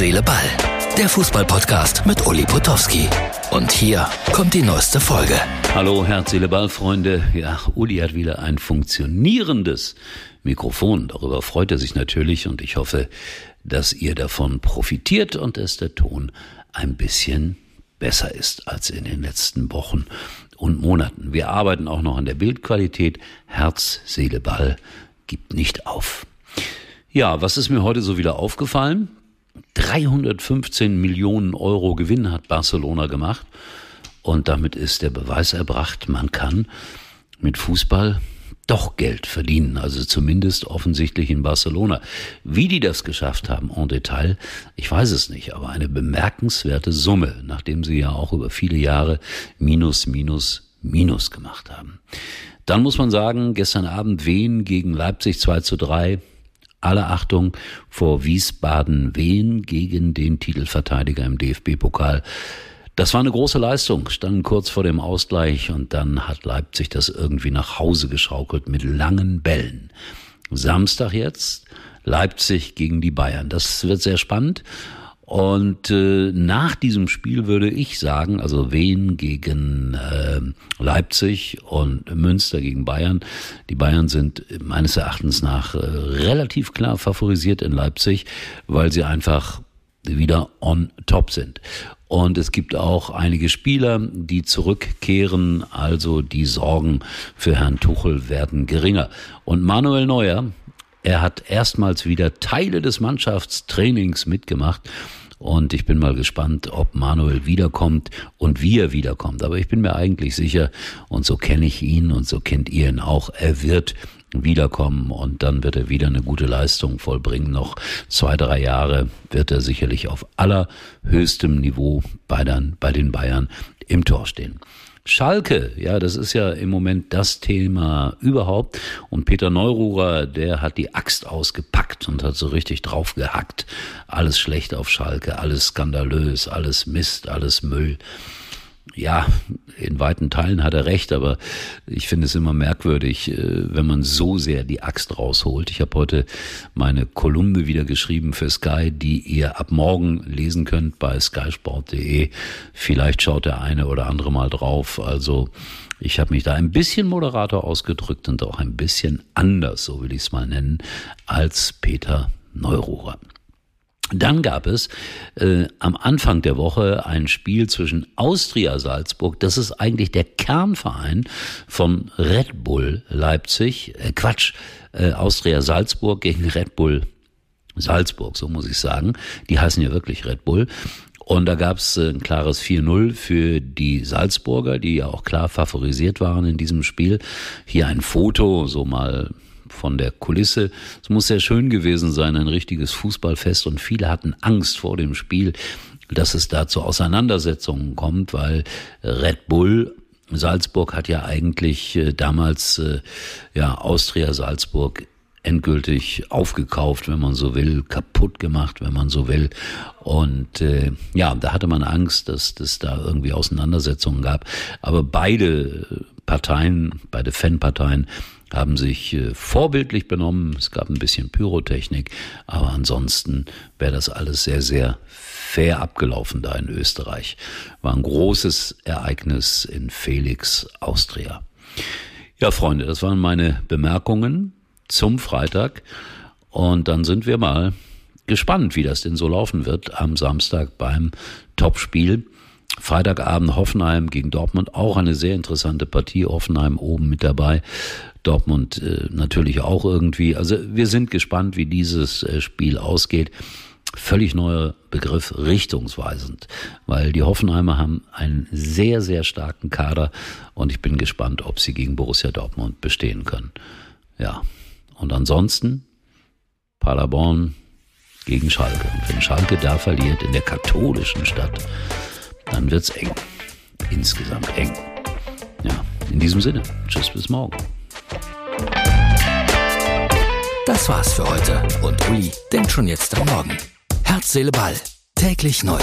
Seele, Ball. Der Fußballpodcast mit Uli Potowski. Und hier kommt die neueste Folge. Hallo, Herz, Seele, Ball, Freunde. Ja, Uli hat wieder ein funktionierendes Mikrofon. Darüber freut er sich natürlich und ich hoffe, dass ihr davon profitiert und dass der Ton ein bisschen besser ist als in den letzten Wochen und Monaten. Wir arbeiten auch noch an der Bildqualität. Herz, Seele, Ball gibt nicht auf. Ja, was ist mir heute so wieder aufgefallen? 315 Millionen Euro Gewinn hat Barcelona gemacht. Und damit ist der Beweis erbracht, man kann mit Fußball doch Geld verdienen, also zumindest offensichtlich in Barcelona. Wie die das geschafft haben en Detail, ich weiß es nicht, aber eine bemerkenswerte Summe, nachdem sie ja auch über viele Jahre Minus, Minus, Minus gemacht haben. Dann muss man sagen, gestern Abend Wien gegen Leipzig 2 zu 3, alle Achtung vor Wiesbaden Wien gegen den Titelverteidiger im DFB-Pokal. Das war eine große Leistung, standen kurz vor dem Ausgleich und dann hat Leipzig das irgendwie nach Hause geschaukelt mit langen Bällen. Samstag jetzt Leipzig gegen die Bayern. Das wird sehr spannend und äh, nach diesem Spiel würde ich sagen, also Wien gegen äh, Leipzig und Münster gegen Bayern. Die Bayern sind meines Erachtens nach äh, relativ klar favorisiert in Leipzig, weil sie einfach wieder on top sind. Und es gibt auch einige Spieler, die zurückkehren, also die Sorgen für Herrn Tuchel werden geringer. Und Manuel Neuer, er hat erstmals wieder Teile des Mannschaftstrainings mitgemacht und ich bin mal gespannt, ob Manuel wiederkommt und wie er wiederkommt. Aber ich bin mir eigentlich sicher, und so kenne ich ihn und so kennt ihr ihn auch, er wird wiederkommen und dann wird er wieder eine gute Leistung vollbringen. Noch zwei, drei Jahre wird er sicherlich auf allerhöchstem Niveau bei, den Bayern im Tor stehen. Schalke, ja, das ist ja im Moment das Thema überhaupt. Und Peter Neururer, der hat die Axt ausgepackt und hat so richtig drauf gehackt. Alles schlecht auf Schalke, alles skandalös, alles Mist, alles Müll ja, in weiten Teilen hat er recht, aber ich finde es immer merkwürdig, äh, wenn man so sehr die Axt rausholt. Ich habe heute meine Kolumne wieder geschrieben für Sky, die ihr ab morgen lesen könnt bei skysport.de. Vielleicht schaut der eine oder andere mal drauf. Also ich habe mich da ein bisschen moderater ausgedrückt und auch ein bisschen anders, so will ich es mal nennen, als Peter Neururer. Dann gab es äh, am Anfang der Woche ein Spiel zwischen Austria Salzburg, das ist eigentlich der Kernverein von Red Bull Leipzig, äh, Quatsch, äh, Austria Salzburg gegen Red Bull Salzburg, so muss ich sagen. Die heißen ja wirklich Red Bull. Und da gab es äh, ein klares 4-0 für die Salzburger, die ja auch klar favorisiert waren in diesem Spiel. Hier ein Foto, so mal von der Kulisse. Es muss sehr schön gewesen sein, ein richtiges Fußballfest und viele hatten Angst vor dem Spiel, dass es da zu Auseinandersetzungen kommt, weil Red Bull Salzburg hat ja eigentlich äh, damals äh, ja Austria Salzburg endgültig aufgekauft, wenn man so will, kaputt gemacht, wenn man so will. Und äh, ja, da hatte man Angst, dass das da irgendwie Auseinandersetzungen gab. Aber beide Parteien, beide Fanparteien haben sich äh, vorbildlich benommen. Es gab ein bisschen Pyrotechnik, aber ansonsten wäre das alles sehr, sehr fair abgelaufen da in Österreich. War ein großes Ereignis in Felix, Austria. Ja, Freunde, das waren meine Bemerkungen zum Freitag. Und dann sind wir mal gespannt, wie das denn so laufen wird am Samstag beim Topspiel. Freitagabend Hoffenheim gegen Dortmund, auch eine sehr interessante Partie. Hoffenheim oben mit dabei. Dortmund äh, natürlich auch irgendwie. Also wir sind gespannt, wie dieses äh, Spiel ausgeht. Völlig neuer Begriff, richtungsweisend, weil die Hoffenheimer haben einen sehr, sehr starken Kader und ich bin gespannt, ob sie gegen Borussia Dortmund bestehen können. Ja, und ansonsten Paderborn gegen Schalke. Und wenn Schalke da verliert in der katholischen Stadt, dann wird's eng. Insgesamt eng. Ja, in diesem Sinne, tschüss bis morgen. Das war's für heute und Uli denkt schon jetzt am Morgen. Herz, Seele, Ball. Täglich neu.